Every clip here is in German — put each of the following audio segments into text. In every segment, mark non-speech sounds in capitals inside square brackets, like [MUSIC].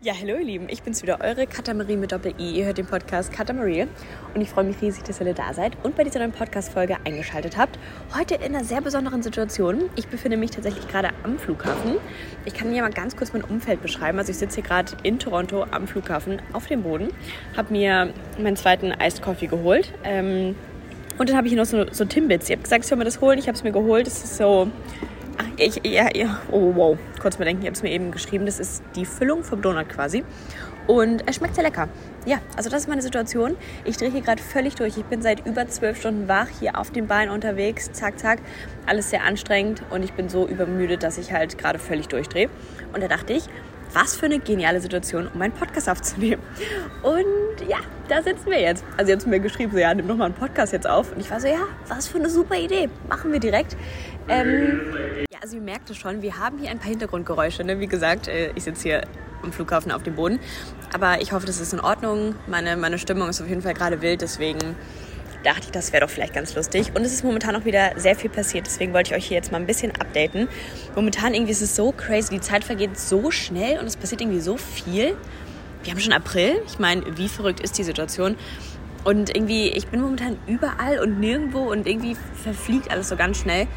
Ja, hallo ihr Lieben, ich bin's wieder, eure Katamarie mit Doppel-I. Ihr hört den Podcast Katamarie und ich freue mich riesig, dass ihr alle da seid und bei dieser neuen Podcast-Folge eingeschaltet habt. Heute in einer sehr besonderen Situation. Ich befinde mich tatsächlich gerade am Flughafen. Ich kann hier mal ganz kurz mein Umfeld beschreiben. Also ich sitze hier gerade in Toronto am Flughafen auf dem Boden, habe mir meinen zweiten Iced Coffee geholt ähm, und dann habe ich hier noch so, so Timbits. Ihr habt gesagt, ich soll mir das holen, ich habe es mir geholt. Das ist so ich, ja, ja, oh wow, kurz mal denken, ich habe es mir eben geschrieben. Das ist die Füllung vom Donut quasi. Und es schmeckt sehr lecker. Ja, also das ist meine Situation. Ich drehe hier gerade völlig durch. Ich bin seit über zwölf Stunden wach, hier auf dem Bein unterwegs. Zack, zack. Alles sehr anstrengend und ich bin so übermüdet, dass ich halt gerade völlig durchdrehe. Und da dachte ich, was für eine geniale Situation, um meinen Podcast aufzunehmen. Und ja, da sitzen wir jetzt. Also jetzt mir geschrieben, so ja, nimm doch mal einen Podcast jetzt auf. Und ich war so, ja, was für eine super Idee. Machen wir direkt. Ähm, ja, also ihr merkt es schon, wir haben hier ein paar Hintergrundgeräusche. Ne? Wie gesagt, äh, ich sitze hier am Flughafen auf dem Boden. Aber ich hoffe, das ist in Ordnung. Meine, meine Stimmung ist auf jeden Fall gerade wild, deswegen dachte ich, das wäre doch vielleicht ganz lustig. Und es ist momentan auch wieder sehr viel passiert, deswegen wollte ich euch hier jetzt mal ein bisschen updaten. Momentan irgendwie ist es so crazy, die Zeit vergeht so schnell und es passiert irgendwie so viel. Wir haben schon April. Ich meine, wie verrückt ist die Situation? Und irgendwie, ich bin momentan überall und nirgendwo und irgendwie verfliegt alles so ganz schnell.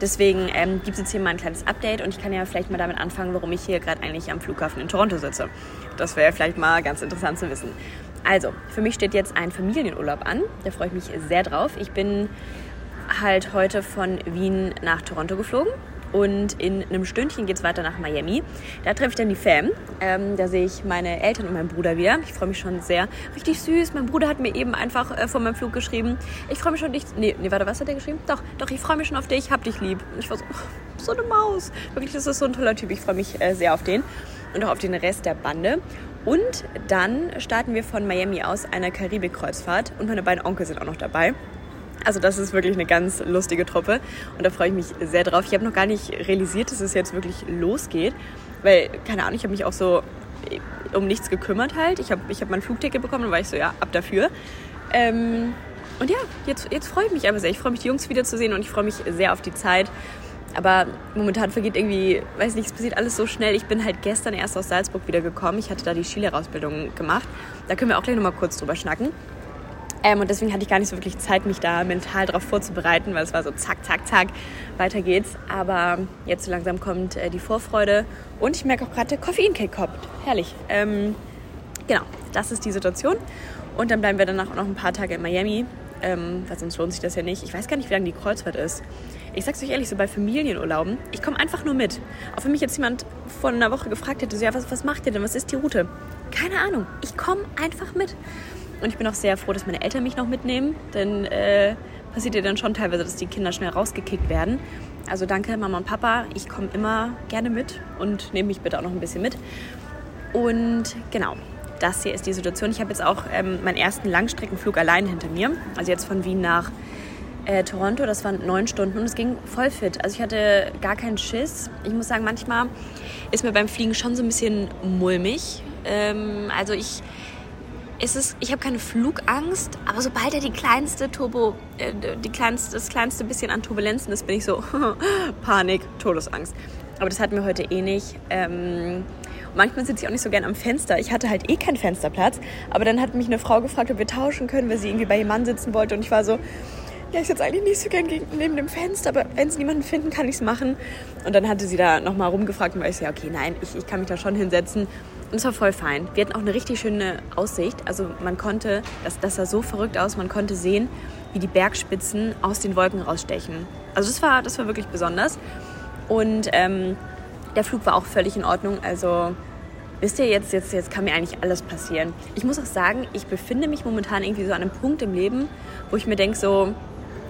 Deswegen ähm, gibt es jetzt hier mal ein kleines Update und ich kann ja vielleicht mal damit anfangen, warum ich hier gerade eigentlich am Flughafen in Toronto sitze. Das wäre vielleicht mal ganz interessant zu wissen. Also, für mich steht jetzt ein Familienurlaub an. Da freue ich mich sehr drauf. Ich bin halt heute von Wien nach Toronto geflogen und in einem Stündchen geht es weiter nach Miami. Da treffe ich dann die Fam. Ähm, da sehe ich meine Eltern und meinen Bruder wieder. Ich freue mich schon sehr. Richtig süß. Mein Bruder hat mir eben einfach äh, vor meinem Flug geschrieben. Ich freue mich schon, dich. Nee, nee, warte, was hat er geschrieben? Doch, doch, ich freue mich schon auf dich. Hab dich lieb. Und ich war so, oh, so eine Maus. Wirklich, das ist so ein toller Typ. Ich freue mich äh, sehr auf den und auch auf den Rest der Bande. Und dann starten wir von Miami aus eine Karibik-Kreuzfahrt und meine beiden Onkel sind auch noch dabei. Also das ist wirklich eine ganz lustige Truppe und da freue ich mich sehr drauf. Ich habe noch gar nicht realisiert, dass es jetzt wirklich losgeht, weil, keine Ahnung, ich habe mich auch so um nichts gekümmert halt. Ich habe ich hab mein Flugticket bekommen und war ich so, ja, ab dafür. Ähm, und ja, jetzt, jetzt freue ich mich aber sehr. Ich freue mich, die Jungs wiederzusehen und ich freue mich sehr auf die Zeit. Aber momentan vergeht irgendwie, weiß nicht, es passiert alles so schnell. Ich bin halt gestern erst aus Salzburg wieder gekommen. Ich hatte da die Skilehrerausbildung gemacht. Da können wir auch gleich nochmal kurz drüber schnacken. Ähm, und deswegen hatte ich gar nicht so wirklich Zeit, mich da mental darauf vorzubereiten, weil es war so zack, zack, zack, weiter geht's. Aber jetzt so langsam kommt äh, die Vorfreude und ich merke auch gerade, der Koffeinkick kommt. Herrlich. Ähm, genau, das ist die Situation. Und dann bleiben wir danach auch noch ein paar Tage in Miami, ähm, weil sonst lohnt sich das ja nicht. Ich weiß gar nicht, wie lange die Kreuzfahrt ist. Ich sag's euch ehrlich, so bei Familienurlauben, ich komme einfach nur mit. Auch wenn mich jetzt jemand vor einer Woche gefragt hätte, so, ja, was, was macht ihr denn, was ist die Route? Keine Ahnung, ich komme einfach mit. Und ich bin auch sehr froh, dass meine Eltern mich noch mitnehmen, denn äh, passiert ja dann schon teilweise, dass die Kinder schnell rausgekickt werden. Also danke Mama und Papa, ich komme immer gerne mit und nehme mich bitte auch noch ein bisschen mit. Und genau, das hier ist die Situation. Ich habe jetzt auch ähm, meinen ersten Langstreckenflug allein hinter mir. Also jetzt von Wien nach äh, Toronto, das waren neun Stunden und es ging voll fit. Also ich hatte gar keinen Schiss. Ich muss sagen, manchmal ist mir beim Fliegen schon so ein bisschen mulmig. Ähm, also ich, es ich habe keine Flugangst, aber sobald er die kleinste Turbo, äh, die kleinste, das kleinste bisschen an Turbulenzen ist, bin ich so [LAUGHS] Panik, Todesangst. Aber das hatten wir heute eh nicht. Ähm, manchmal sitze ich auch nicht so gern am Fenster. Ich hatte halt eh keinen Fensterplatz. Aber dann hat mich eine Frau gefragt, ob wir tauschen können, weil sie irgendwie bei ihrem Mann sitzen wollte. Und ich war so, ja, ich sitze eigentlich nicht so gern neben dem Fenster, aber wenn sie niemanden finden, kann ich es machen. Und dann hatte sie da nochmal rumgefragt und war ich so, ja, okay, nein, ich, ich kann mich da schon hinsetzen. Und es war voll fein. Wir hatten auch eine richtig schöne Aussicht. Also man konnte, das, das sah so verrückt aus, man konnte sehen, wie die Bergspitzen aus den Wolken rausstechen. Also das war, das war wirklich besonders. Und ähm, der Flug war auch völlig in Ordnung. Also wisst ihr, jetzt, jetzt, jetzt kann mir eigentlich alles passieren. Ich muss auch sagen, ich befinde mich momentan irgendwie so an einem Punkt im Leben, wo ich mir denke, so,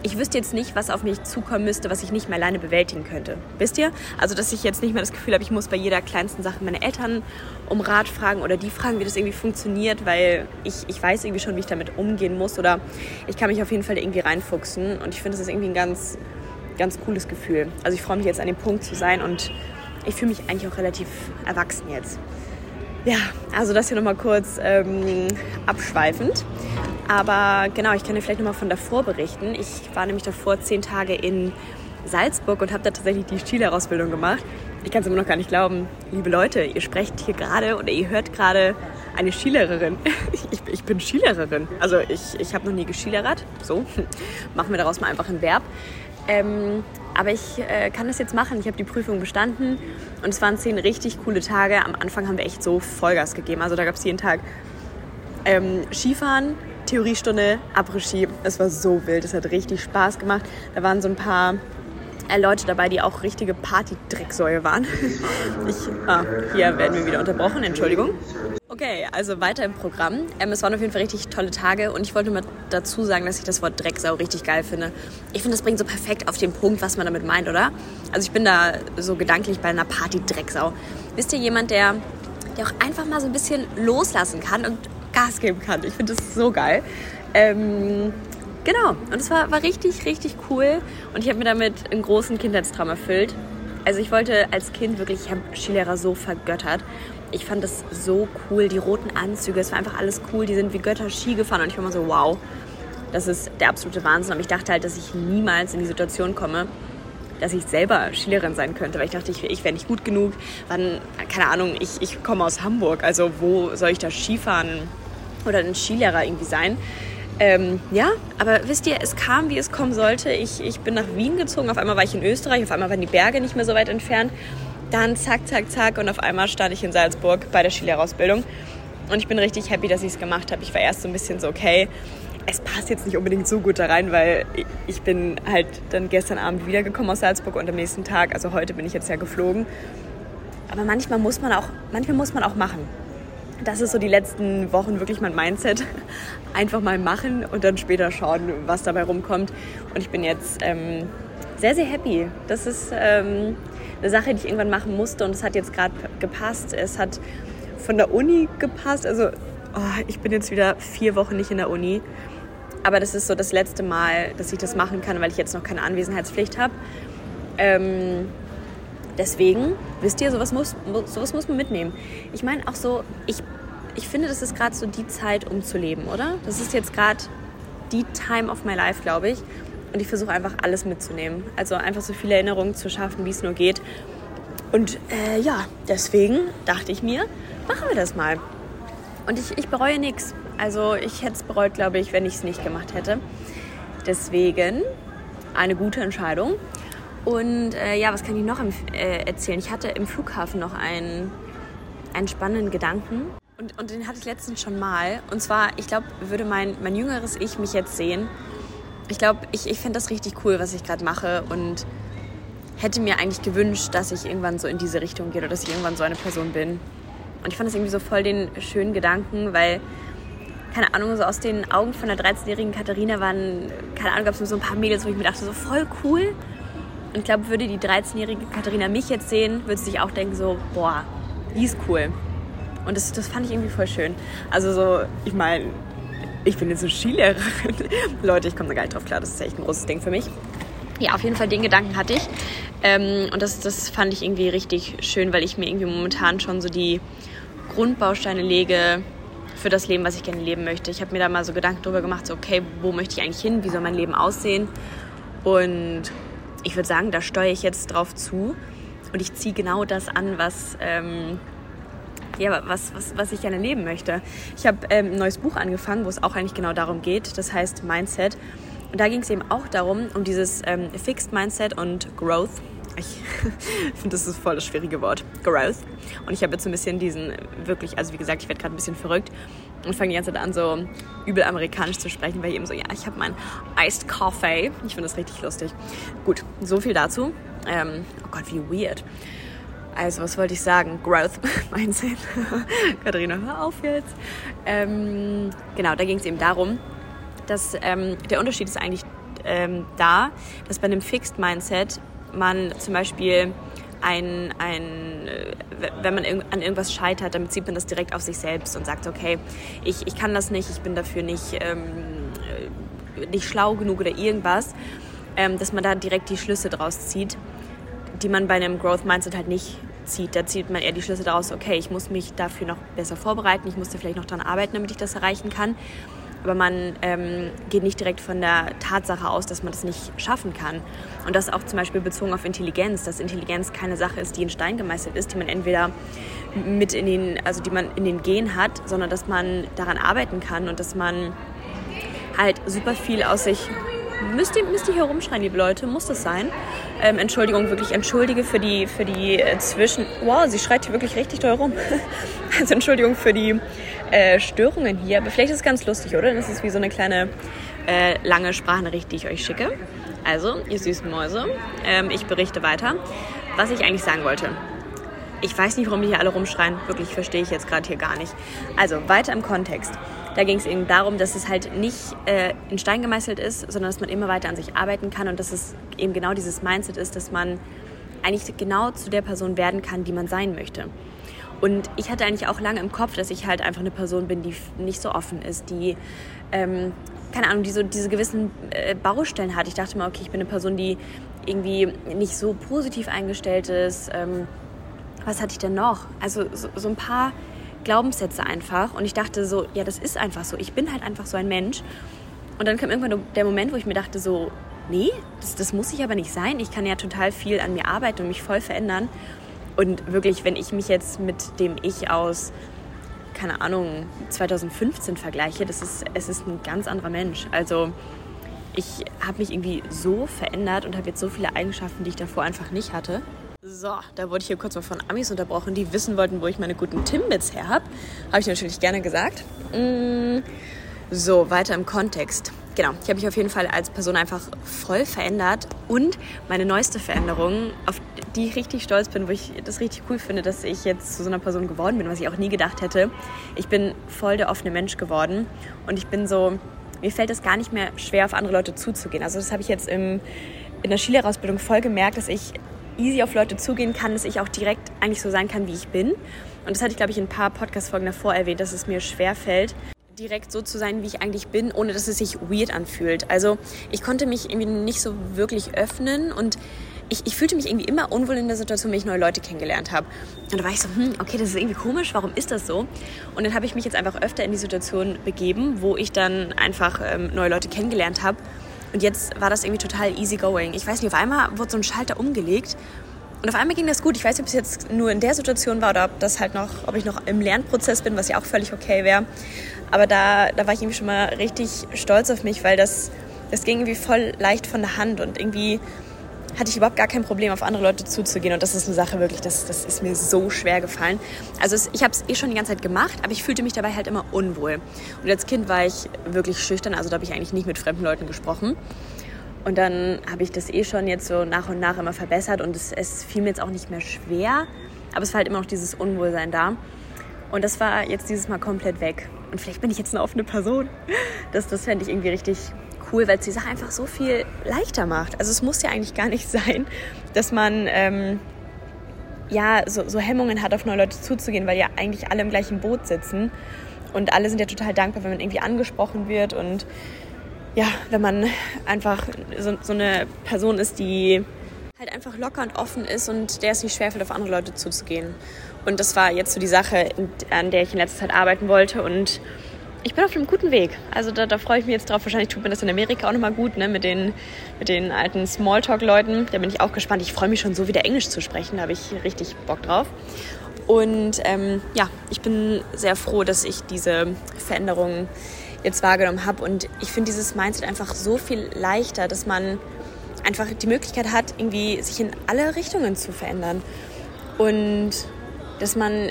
ich wüsste jetzt nicht, was auf mich zukommen müsste, was ich nicht mehr alleine bewältigen könnte. Wisst ihr? Also, dass ich jetzt nicht mehr das Gefühl habe, ich muss bei jeder kleinsten Sache meine Eltern um Rat fragen oder die fragen, wie das irgendwie funktioniert, weil ich, ich weiß irgendwie schon, wie ich damit umgehen muss oder ich kann mich auf jeden Fall irgendwie reinfuchsen und ich finde, das ist irgendwie ein ganz, ganz cooles Gefühl. Also, ich freue mich jetzt an dem Punkt zu sein und ich fühle mich eigentlich auch relativ erwachsen jetzt. Ja, also das hier nochmal kurz ähm, abschweifend. Aber genau, ich kann dir vielleicht nochmal von davor berichten. Ich war nämlich davor zehn Tage in Salzburg und habe da tatsächlich die Stileausbildung gemacht. Ich kann es immer noch gar nicht glauben. Liebe Leute, ihr sprecht hier gerade oder ihr hört gerade eine Skilehrerin. [LAUGHS] Ich, ich bin Skilehrerin. Also ich, ich habe noch nie geschielerert. So, [LAUGHS] machen wir daraus mal einfach ein Verb. Ähm, aber ich äh, kann das jetzt machen. Ich habe die Prüfung bestanden und es waren zehn richtig coole Tage. Am Anfang haben wir echt so Vollgas gegeben. Also da gab es jeden Tag ähm, Skifahren, Theoriestunde, Après-Ski. Es war so wild. Es hat richtig Spaß gemacht. Da waren so ein paar äh, Leute dabei, die auch richtige Party-Drecksäue waren. Ich, ah, hier werden wir wieder unterbrochen, Entschuldigung. Okay, also weiter im Programm. Ähm, es waren auf jeden Fall richtig tolle Tage und ich wollte mal dazu sagen, dass ich das Wort Drecksau richtig geil finde. Ich finde, das bringt so perfekt auf den Punkt, was man damit meint, oder? Also ich bin da so gedanklich bei einer Party Drecksau. Wisst ihr, jemand, der, der auch einfach mal so ein bisschen loslassen kann und Gas geben kann. Ich finde das so geil. Ähm, Genau, und es war, war richtig, richtig cool und ich habe mir damit einen großen Kindheitstraum erfüllt. Also ich wollte als Kind wirklich, ich habe Skilehrer so vergöttert. Ich fand das so cool, die roten Anzüge, es war einfach alles cool. Die sind wie Götter Ski gefahren und ich war immer so, wow, das ist der absolute Wahnsinn. Aber ich dachte halt, dass ich niemals in die Situation komme, dass ich selber Skilehrerin sein könnte, weil ich dachte, ich, ich wäre nicht gut genug. Wann, keine Ahnung, ich, ich komme aus Hamburg, also wo soll ich da Skifahren oder ein Skilehrer irgendwie sein? Ähm, ja, aber wisst ihr, es kam, wie es kommen sollte. Ich, ich bin nach Wien gezogen, auf einmal war ich in Österreich, auf einmal waren die Berge nicht mehr so weit entfernt. Dann zack, zack, zack und auf einmal stand ich in Salzburg bei der Skilehrerausbildung. Und ich bin richtig happy, dass ich es gemacht habe. Ich war erst so ein bisschen so, okay, es passt jetzt nicht unbedingt so gut da rein, weil ich bin halt dann gestern Abend wiedergekommen aus Salzburg und am nächsten Tag, also heute bin ich jetzt ja geflogen. Aber manchmal muss man auch, manchmal muss man auch machen das ist so die letzten Wochen wirklich mein Mindset. Einfach mal machen und dann später schauen, was dabei rumkommt. Und ich bin jetzt ähm, sehr, sehr happy. Das ist ähm, eine Sache, die ich irgendwann machen musste und es hat jetzt gerade gepasst. Es hat von der Uni gepasst. Also oh, ich bin jetzt wieder vier Wochen nicht in der Uni. Aber das ist so das letzte Mal, dass ich das machen kann, weil ich jetzt noch keine Anwesenheitspflicht habe. Ähm, deswegen, wisst ihr, sowas muss, sowas muss man mitnehmen. Ich meine auch so, ich, ich finde, das ist gerade so die Zeit, um zu leben, oder? Das ist jetzt gerade die Time of my life, glaube ich. Und ich versuche einfach alles mitzunehmen. Also einfach so viele Erinnerungen zu schaffen, wie es nur geht. Und äh, ja, deswegen dachte ich mir, machen wir das mal. Und ich, ich bereue nichts. Also ich hätte es bereut, glaube ich, wenn ich es nicht gemacht hätte. Deswegen eine gute Entscheidung. Und äh, ja, was kann ich noch äh, erzählen? Ich hatte im Flughafen noch einen, einen spannenden Gedanken. Und, und den hatte ich letztens schon mal. Und zwar, ich glaube, würde mein, mein jüngeres Ich mich jetzt sehen. Ich glaube, ich, ich fände das richtig cool, was ich gerade mache. Und hätte mir eigentlich gewünscht, dass ich irgendwann so in diese Richtung gehe oder dass ich irgendwann so eine Person bin. Und ich fand das irgendwie so voll den schönen Gedanken, weil, keine Ahnung, so aus den Augen von der 13-jährigen Katharina waren, keine Ahnung, gab es so ein paar Mädels, wo ich mir dachte, so voll cool und ich glaube, würde die 13-jährige Katharina mich jetzt sehen, würde sie sich auch denken so, boah, die ist cool. Und das, das fand ich irgendwie voll schön. Also so, ich meine, ich bin jetzt so Skilehrerin. [LAUGHS] Leute, ich komme da gar nicht drauf klar. Das ist echt ein großes Ding für mich. Ja, auf jeden Fall den Gedanken hatte ich. Ähm, und das, das fand ich irgendwie richtig schön, weil ich mir irgendwie momentan schon so die Grundbausteine lege für das Leben, was ich gerne leben möchte. Ich habe mir da mal so Gedanken drüber gemacht, so okay, wo möchte ich eigentlich hin? Wie soll mein Leben aussehen? Und ich würde sagen, da steuere ich jetzt drauf zu und ich ziehe genau das an, was, ähm, ja, was, was, was ich gerne leben möchte. Ich habe ähm, ein neues Buch angefangen, wo es auch eigentlich genau darum geht. Das heißt Mindset. Und da ging es eben auch darum, um dieses ähm, Fixed Mindset und Growth. Ich [LAUGHS] finde, das ist voll das schwierige Wort. Growth. Und ich habe jetzt so ein bisschen diesen, wirklich, also wie gesagt, ich werde gerade ein bisschen verrückt und fange die ganze Zeit an, so übel amerikanisch zu sprechen, weil ich eben so, ja, ich habe mein Iced Coffee. Ich finde das richtig lustig. Gut, so viel dazu. Ähm, oh Gott, wie weird. Also, was wollte ich sagen? Growth [LAUGHS] Mindset. [LAUGHS] Katharina, hör auf jetzt. Ähm, genau, da ging es eben darum, dass ähm, der Unterschied ist eigentlich ähm, da, dass bei einem Fixed Mindset man zum Beispiel ein, ein, wenn man an irgendwas scheitert, dann bezieht man das direkt auf sich selbst und sagt, okay, ich, ich kann das nicht, ich bin dafür nicht, ähm, äh, nicht schlau genug oder irgendwas, ähm, dass man da direkt die Schlüsse draus zieht, die man bei einem Growth Mindset halt nicht zieht. Da zieht man eher die Schlüsse daraus, okay, ich muss mich dafür noch besser vorbereiten, ich muss da vielleicht noch dran arbeiten, damit ich das erreichen kann. aber man ähm, geht nicht direkt von der Tatsache aus, dass man das nicht schaffen kann. Und das auch zum Beispiel bezogen auf Intelligenz, dass Intelligenz keine Sache ist, die in Stein gemeißelt ist, die man entweder mit in den, also die man in den Gen hat, sondern dass man daran arbeiten kann und dass man halt super viel aus sich müsst ihr, müsst ihr hier rumschreien, liebe Leute, muss das sein? Ähm, Entschuldigung, wirklich entschuldige für die, für die äh, Zwischen... Wow, sie schreit hier wirklich richtig doll rum. [LAUGHS] also Entschuldigung für die äh, Störungen hier. Aber vielleicht ist es ganz lustig, oder? Das ist wie so eine kleine äh, lange Sprachnachricht, die ich euch schicke. Also, ihr süßen Mäuse, ähm, ich berichte weiter. Was ich eigentlich sagen wollte. Ich weiß nicht, warum die hier alle rumschreien. Wirklich verstehe ich jetzt gerade hier gar nicht. Also, weiter im Kontext. Da ging es eben darum, dass es halt nicht äh, in Stein gemeißelt ist, sondern dass man immer weiter an sich arbeiten kann und dass es eben genau dieses Mindset ist, dass man eigentlich genau zu der Person werden kann, die man sein möchte. Und ich hatte eigentlich auch lange im Kopf, dass ich halt einfach eine Person bin, die nicht so offen ist, die, ähm, keine Ahnung, die so diese gewissen äh, Baustellen hat. Ich dachte mal, okay, ich bin eine Person, die irgendwie nicht so positiv eingestellt ist. Ähm, was hatte ich denn noch? Also so, so ein paar Glaubenssätze einfach. Und ich dachte so, ja, das ist einfach so. Ich bin halt einfach so ein Mensch. Und dann kam irgendwann der Moment, wo ich mir dachte so, nee, das, das muss ich aber nicht sein. Ich kann ja total viel an mir arbeiten und mich voll verändern. Und wirklich, wenn ich mich jetzt mit dem Ich aus, keine Ahnung, 2015 vergleiche, das ist, es ist ein ganz anderer Mensch. Also ich habe mich irgendwie so verändert und habe jetzt so viele Eigenschaften, die ich davor einfach nicht hatte. So, da wurde ich hier kurz mal von Amis unterbrochen, die wissen wollten, wo ich meine guten Timbits her habe. Habe ich natürlich gerne gesagt. Mm, so, weiter im Kontext. Genau, ich habe mich auf jeden Fall als Person einfach voll verändert. Und meine neueste Veränderung, auf die ich richtig stolz bin, wo ich das richtig cool finde, dass ich jetzt zu so einer Person geworden bin, was ich auch nie gedacht hätte. Ich bin voll der offene Mensch geworden. Und ich bin so, mir fällt es gar nicht mehr schwer, auf andere Leute zuzugehen. Also das habe ich jetzt im, in der Skilehrerausbildung voll gemerkt, dass ich easy auf Leute zugehen kann, dass ich auch direkt eigentlich so sein kann, wie ich bin. Und das hatte ich, glaube ich, in ein paar Podcast-Folgen davor erwähnt, dass es mir schwer fällt, direkt so zu sein, wie ich eigentlich bin, ohne dass es sich weird anfühlt. Also ich konnte mich irgendwie nicht so wirklich öffnen und ich, ich, fühlte mich irgendwie immer unwohl in der Situation, wenn ich neue Leute kennengelernt habe. Und da war ich so, hm, okay, das ist irgendwie komisch, warum ist das so? Und dann habe ich mich jetzt einfach öfter in die Situation begeben, wo ich dann einfach ähm, neue Leute kennengelernt habe und jetzt war das irgendwie total easy going. Ich weiß nicht, auf einmal wurde so ein Schalter umgelegt und auf einmal ging das gut. Ich weiß nicht, ob es jetzt nur in der Situation war oder ob das halt noch, ob ich noch im Lernprozess bin, was ja auch völlig okay wäre. Aber da, da war ich irgendwie schon mal richtig stolz auf mich, weil das, das ging irgendwie voll leicht von der Hand und irgendwie hatte ich überhaupt gar kein Problem, auf andere Leute zuzugehen. Und das ist eine Sache wirklich, das, das ist mir so schwer gefallen. Also es, ich habe es eh schon die ganze Zeit gemacht, aber ich fühlte mich dabei halt immer unwohl. Und als Kind war ich wirklich schüchtern, also da habe ich eigentlich nicht mit fremden Leuten gesprochen. Und dann habe ich das eh schon jetzt so nach und nach immer verbessert und es, es fiel mir jetzt auch nicht mehr schwer, aber es war halt immer noch dieses Unwohlsein da. Und das war jetzt dieses Mal komplett weg. Und vielleicht bin ich jetzt eine offene Person. Das, das fände ich irgendwie richtig cool, weil es die Sache einfach so viel leichter macht. Also es muss ja eigentlich gar nicht [LAUGHS] sein, dass man ähm, ja so, so Hemmungen hat, auf neue Leute zuzugehen, weil ja eigentlich alle im gleichen Boot sitzen. Und alle sind ja total dankbar, wenn man irgendwie angesprochen wird und ja, wenn man einfach so, so eine Person ist, die halt einfach locker und offen ist und der es nicht schwerfällt, auf andere Leute zuzugehen. Und das war jetzt so die Sache, an der ich in letzter Zeit arbeiten wollte und ich bin auf einem guten Weg. Also da, da freue ich mich jetzt drauf. Wahrscheinlich tut mir das in Amerika auch nochmal gut, ne? mit, den, mit den alten Smalltalk-Leuten. Da bin ich auch gespannt. Ich freue mich schon so wieder Englisch zu sprechen. Da habe ich richtig Bock drauf. Und ähm, ja, ich bin sehr froh, dass ich diese Veränderungen jetzt wahrgenommen habe. Und ich finde dieses Mindset einfach so viel leichter, dass man einfach die Möglichkeit hat, irgendwie sich in alle Richtungen zu verändern. Und dass man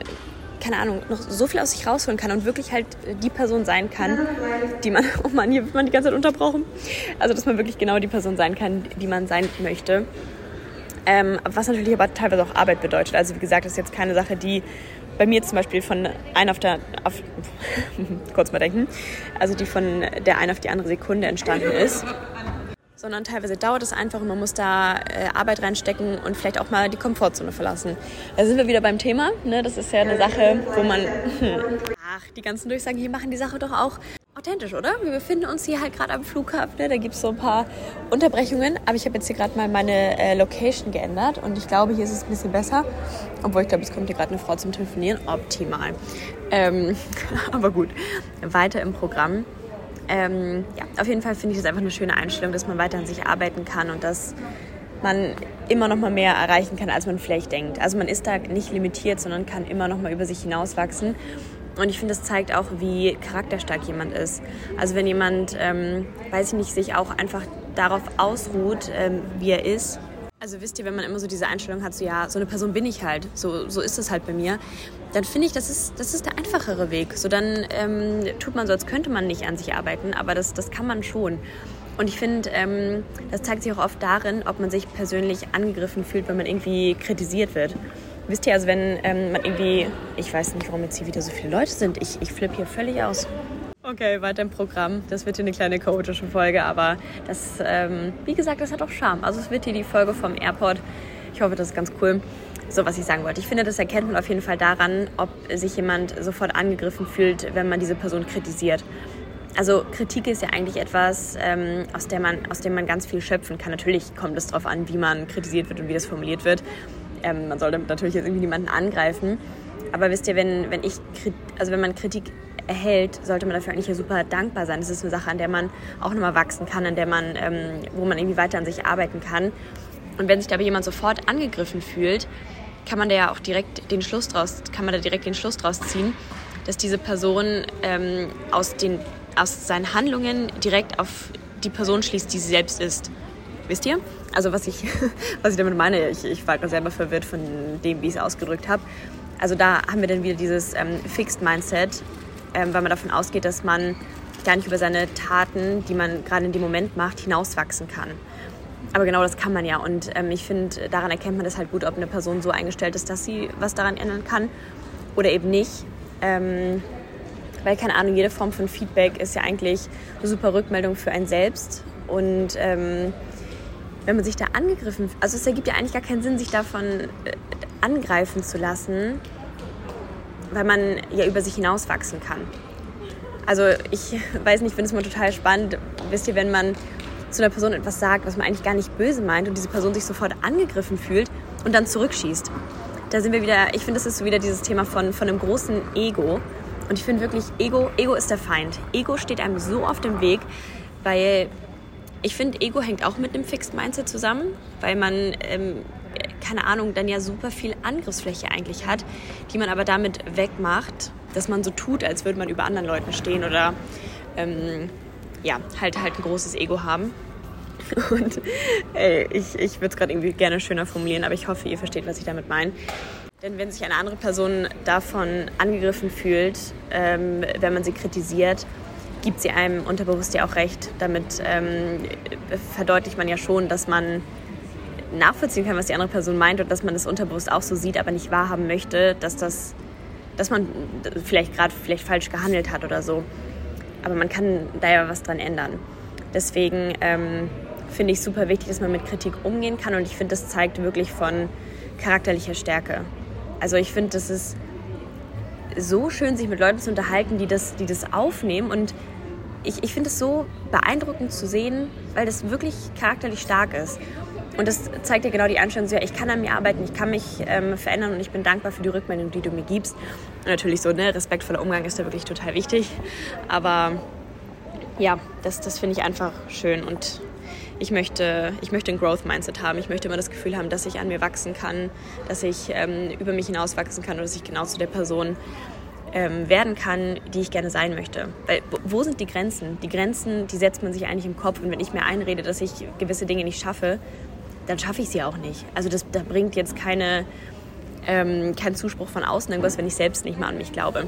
keine Ahnung, noch so viel aus sich rausholen kann und wirklich halt die Person sein kann, die man, [LAUGHS] oh Mann, hier wird man die ganze Zeit unterbrochen. Also, dass man wirklich genau die Person sein kann, die man sein möchte. Ähm, was natürlich aber teilweise auch Arbeit bedeutet. Also, wie gesagt, das ist jetzt keine Sache, die bei mir zum Beispiel von ein auf der, auf, [LAUGHS] kurz mal denken, also die von der einen auf die andere Sekunde entstanden ist sondern teilweise dauert es einfach und man muss da äh, Arbeit reinstecken und vielleicht auch mal die Komfortzone verlassen. Da sind wir wieder beim Thema. Ne? Das ist ja eine Sache, wo man, hm, ach, die ganzen Durchsagen hier machen die Sache doch auch authentisch, oder? Wir befinden uns hier halt gerade am Flughafen. Ne? Da gibt es so ein paar Unterbrechungen. Aber ich habe jetzt hier gerade mal meine äh, Location geändert und ich glaube, hier ist es ein bisschen besser. Obwohl ich glaube, es kommt hier gerade eine Frau zum Telefonieren. Optimal. Ähm, [LAUGHS] aber gut, weiter im Programm. Ähm, ja, auf jeden Fall finde ich das einfach eine schöne Einstellung, dass man weiter an sich arbeiten kann und dass man immer noch mal mehr erreichen kann, als man vielleicht denkt. Also man ist da nicht limitiert, sondern kann immer noch mal über sich hinauswachsen. Und ich finde, das zeigt auch, wie charakterstark jemand ist. Also wenn jemand, ähm, weiß ich nicht, sich auch einfach darauf ausruht, ähm, wie er ist. Also wisst ihr, wenn man immer so diese Einstellung hat, so ja, so eine Person bin ich halt, so, so ist es halt bei mir, dann finde ich, das ist, das ist der einfachere Weg. So dann ähm, tut man so, als könnte man nicht an sich arbeiten, aber das, das kann man schon. Und ich finde, ähm, das zeigt sich auch oft darin, ob man sich persönlich angegriffen fühlt, wenn man irgendwie kritisiert wird. Wisst ihr, also wenn ähm, man irgendwie, ich weiß nicht, warum jetzt hier wieder so viele Leute sind, ich, ich flippe hier völlig aus. Okay, weiter im Programm. Das wird hier eine kleine chaotische Folge, aber das, ähm, wie gesagt, das hat auch Charme. Also es wird hier die Folge vom Airport. Ich hoffe, das ist ganz cool. So, was ich sagen wollte. Ich finde, das erkennt man auf jeden Fall daran, ob sich jemand sofort angegriffen fühlt, wenn man diese Person kritisiert. Also Kritik ist ja eigentlich etwas, ähm, aus, der man, aus dem man ganz viel schöpfen kann. Natürlich kommt es darauf an, wie man kritisiert wird und wie das formuliert wird. Ähm, man sollte natürlich jetzt irgendwie niemanden angreifen. Aber wisst ihr, wenn, wenn, ich, also wenn man Kritik erhält, sollte man dafür eigentlich super dankbar sein. Das ist eine Sache, an der man auch nochmal wachsen kann, an der man, ähm, wo man irgendwie weiter an sich arbeiten kann. Und wenn sich da aber jemand sofort angegriffen fühlt, kann man da ja auch direkt den Schluss draus, kann man da direkt den Schluss draus ziehen, dass diese Person ähm, aus den aus seinen Handlungen direkt auf die Person schließt, die sie selbst ist. Wisst ihr? Also was ich, [LAUGHS] was ich damit meine, ich, ich war gerade selber verwirrt von dem, wie ich es ausgedrückt habe. Also da haben wir dann wieder dieses ähm, Fixed Mindset, ähm, weil man davon ausgeht, dass man gar nicht über seine Taten, die man gerade in dem Moment macht, hinauswachsen kann. Aber genau das kann man ja. Und ähm, ich finde, daran erkennt man das halt gut, ob eine Person so eingestellt ist, dass sie was daran ändern kann oder eben nicht. Ähm, weil, keine Ahnung, jede Form von Feedback ist ja eigentlich eine super Rückmeldung für einen selbst. Und ähm, wenn man sich da angegriffen, also es ergibt ja eigentlich gar keinen Sinn, sich davon äh, angreifen zu lassen, weil man ja über sich hinaus wachsen kann. Also ich [LAUGHS] weiß nicht, ich finde es mal total spannend, wisst ihr, wenn man zu einer Person etwas sagt, was man eigentlich gar nicht böse meint und diese Person sich sofort angegriffen fühlt und dann zurückschießt. Da sind wir wieder, ich finde, das ist so wieder dieses Thema von, von einem großen Ego und ich finde wirklich, Ego, Ego ist der Feind. Ego steht einem so auf dem Weg, weil ich finde, Ego hängt auch mit einem Fixed Mindset zusammen, weil man, ähm, keine Ahnung, dann ja super viel Angriffsfläche eigentlich hat, die man aber damit wegmacht, dass man so tut, als würde man über anderen Leuten stehen oder ähm, ja, halt, halt ein großes Ego haben. [LAUGHS] Und ey, ich, ich würde es gerade irgendwie gerne schöner formulieren, aber ich hoffe, ihr versteht, was ich damit meine. Denn wenn sich eine andere Person davon angegriffen fühlt, ähm, wenn man sie kritisiert, gibt sie einem unterbewusst ja auch recht. Damit ähm, verdeutlicht man ja schon, dass man nachvollziehen kann, was die andere Person meint und dass man das unterbewusst auch so sieht, aber nicht wahrhaben möchte, dass das, dass man vielleicht gerade vielleicht falsch gehandelt hat oder so. Aber man kann da ja was dran ändern. Deswegen ähm, finde ich super wichtig, dass man mit Kritik umgehen kann und ich finde, das zeigt wirklich von charakterlicher Stärke. Also ich finde, das ist so schön, sich mit Leuten zu unterhalten, die das, die das aufnehmen. Und ich, ich finde es so beeindruckend zu sehen, weil das wirklich charakterlich stark ist. Und das zeigt dir genau die Einstellung, so, ja, ich kann an mir arbeiten, ich kann mich ähm, verändern und ich bin dankbar für die Rückmeldung, die du mir gibst. Und natürlich so, ne, respektvoller Umgang ist da wirklich total wichtig. Aber ja, das, das finde ich einfach schön und ich möchte, ich möchte ein Growth Mindset haben. Ich möchte immer das Gefühl haben, dass ich an mir wachsen kann, dass ich ähm, über mich hinaus wachsen kann und dass ich genau zu der Person ähm, werden kann, die ich gerne sein möchte. Weil wo sind die Grenzen? Die Grenzen, die setzt man sich eigentlich im Kopf und wenn ich mir einrede, dass ich gewisse Dinge nicht schaffe, dann schaffe ich sie auch nicht. Also das, das bringt jetzt keine, ähm, keinen Zuspruch von außen irgendwas, wenn ich selbst nicht mal an mich glaube.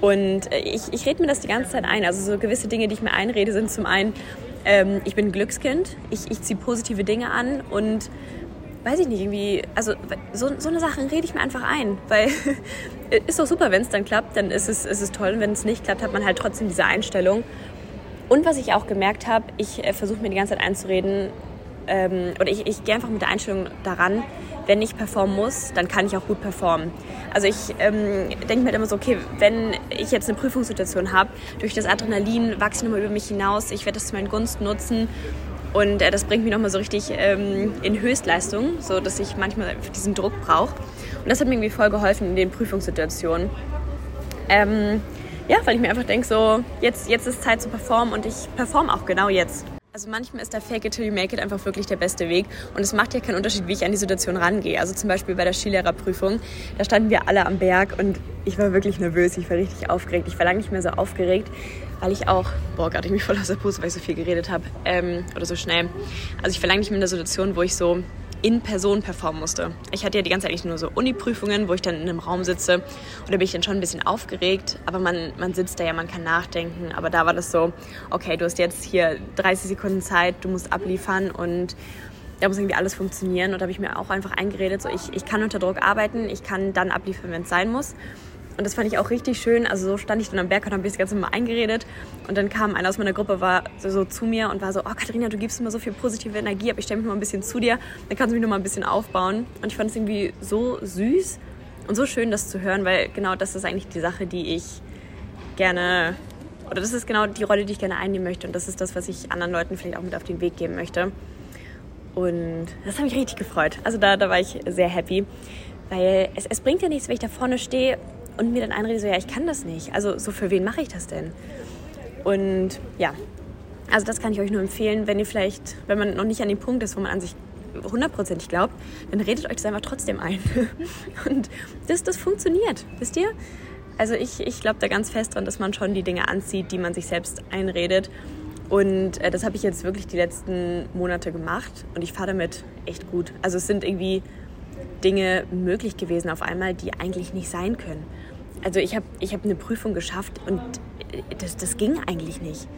Und äh, ich, ich rede mir das die ganze Zeit ein. Also so gewisse Dinge, die ich mir einrede, sind zum einen, ähm, ich bin ein Glückskind, ich, ich ziehe positive Dinge an und weiß ich nicht, irgendwie, also so, so eine Sache rede ich mir einfach ein, weil [LAUGHS] ist doch super, wenn es dann klappt, dann ist es, ist es toll und wenn es nicht klappt, hat man halt trotzdem diese Einstellung. Und was ich auch gemerkt habe, ich äh, versuche mir die ganze Zeit einzureden, ähm, oder ich, ich gehe einfach mit der Einstellung daran, wenn ich performen muss, dann kann ich auch gut performen. Also ich ähm, denke mir halt immer so, okay, wenn ich jetzt eine Prüfungssituation habe, durch das Adrenalin wachse ich nochmal über mich hinaus, ich werde das zu meinen Gunsten nutzen und äh, das bringt mich nochmal so richtig ähm, in Höchstleistung, so dass ich manchmal diesen Druck brauche. Und das hat mir irgendwie voll geholfen in den Prüfungssituationen. Ähm, ja, weil ich mir einfach denke, so, jetzt, jetzt ist Zeit zu performen und ich performe auch genau jetzt. Also manchmal ist der Fake it till you make it einfach wirklich der beste Weg und es macht ja keinen Unterschied, wie ich an die Situation rangehe. Also zum Beispiel bei der Skilehrerprüfung, da standen wir alle am Berg und ich war wirklich nervös, ich war richtig aufgeregt. Ich war lange nicht mehr so aufgeregt, weil ich auch, boah, gerade ich mich voll aus der Puste, weil ich so viel geredet habe ähm, oder so schnell. Also ich war lange nicht mehr in der Situation, wo ich so in Person performen musste. Ich hatte ja die ganze Zeit eigentlich nur so Uni-Prüfungen, wo ich dann in einem Raum sitze. Und da bin ich dann schon ein bisschen aufgeregt, aber man, man sitzt da ja, man kann nachdenken, aber da war das so, okay, du hast jetzt hier 30 Sekunden Zeit, du musst abliefern. Und da muss irgendwie alles funktionieren. Und da habe ich mir auch einfach eingeredet, so ich, ich kann unter Druck arbeiten, ich kann dann abliefern, wenn es sein muss und das fand ich auch richtig schön. Also so stand ich dann am Berg und habe das Ganze mal eingeredet. Und dann kam einer aus meiner Gruppe, war so, so, zu mir und war so, oh Katharina, du gibst immer so viel positive Energie, aber ich stelle mich mal ein bisschen zu dir. Dann kannst du mich noch mal ein bisschen aufbauen. Und ich fand es irgendwie so süß und so schön, das zu hören, weil genau das ist eigentlich die Sache, die ich gerne, oder das ist genau die Rolle, die ich gerne einnehmen möchte. Und das ist das, was ich anderen Leuten vielleicht auch mit auf den Weg geben möchte. Und das hat mich richtig gefreut. Also da, da war ich sehr happy. Weil es, es bringt ja nichts, wenn ich da vorne stehe und mir dann einrede, so, ja, ich kann das nicht. Also so für wen mache ich das denn? Und ja, also das kann ich euch nur empfehlen, wenn ihr vielleicht, wenn man noch nicht an dem Punkt ist, wo man an sich hundertprozentig glaubt, dann redet euch das einfach trotzdem ein. [LAUGHS] Und das, das funktioniert, wisst ihr? Also ich, ich glaube da ganz fest dran, dass man schon die Dinge anzieht, die man sich selbst einredet. Und äh, das habe ich jetzt wirklich die letzten Monate gemacht und ich fahre damit echt gut. Also es sind irgendwie Dinge möglich gewesen auf einmal, die eigentlich nicht sein können also ich habe ich hab eine Prüfung geschafft und das, das ging eigentlich nicht.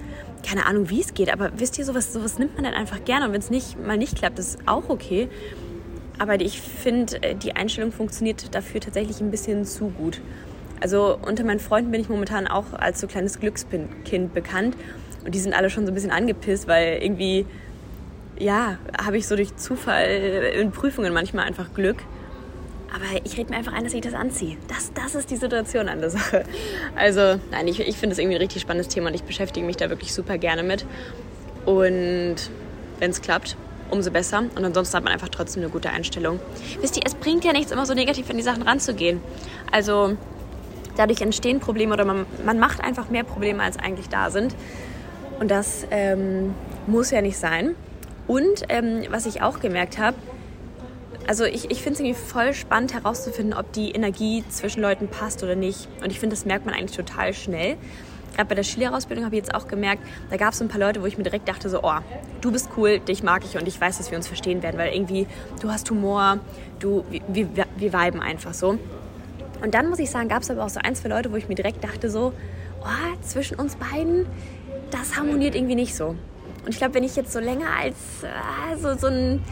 Keine Ahnung, wie es geht, aber wisst ihr, sowas, sowas nimmt man dann einfach gerne. Und wenn es nicht, mal nicht klappt, ist auch okay. Aber ich finde, äh, die Einstellung funktioniert dafür tatsächlich ein bisschen zu gut. Also unter meinen Freunden bin ich momentan auch als so kleines Glückskind bekannt. Und die sind alle schon so ein bisschen angepisst, weil irgendwie, ja, habe ich so durch Zufall in Prüfungen manchmal einfach Glück. Aber ich rede mir einfach ein, dass ich das anziehe. Das, das ist die Situation an der Sache. Also, nein, ich, ich finde es irgendwie ein richtig spannendes Thema und ich beschäftige mich da wirklich super gerne mit. Und wenn es klappt, umso besser. Und ansonsten hat man einfach trotzdem eine gute Einstellung. Wisst ihr, es bringt ja nichts, immer so negativ an die Sachen ranzugehen. Also, dadurch entstehen Probleme oder man, man macht einfach mehr Probleme, als eigentlich da sind. Und das ähm, muss ja nicht sein. Und ähm, was ich auch gemerkt habe, also ich, ich finde es irgendwie voll spannend herauszufinden, ob die Energie zwischen Leuten passt oder nicht. Und ich finde, das merkt man eigentlich total schnell. Gerade bei der Skilehrerausbildung habe ich jetzt auch gemerkt, da gab es so ein paar Leute, wo ich mir direkt dachte, so, oh, du bist cool, dich mag ich und ich weiß, dass wir uns verstehen werden, weil irgendwie du hast Humor, du, wir, wir, wir viben einfach so. Und dann muss ich sagen, gab es aber auch so ein, zwei Leute, wo ich mir direkt dachte, so, oh, zwischen uns beiden, das harmoniert irgendwie nicht so. Und ich glaube, wenn ich jetzt so länger als äh, so, so ein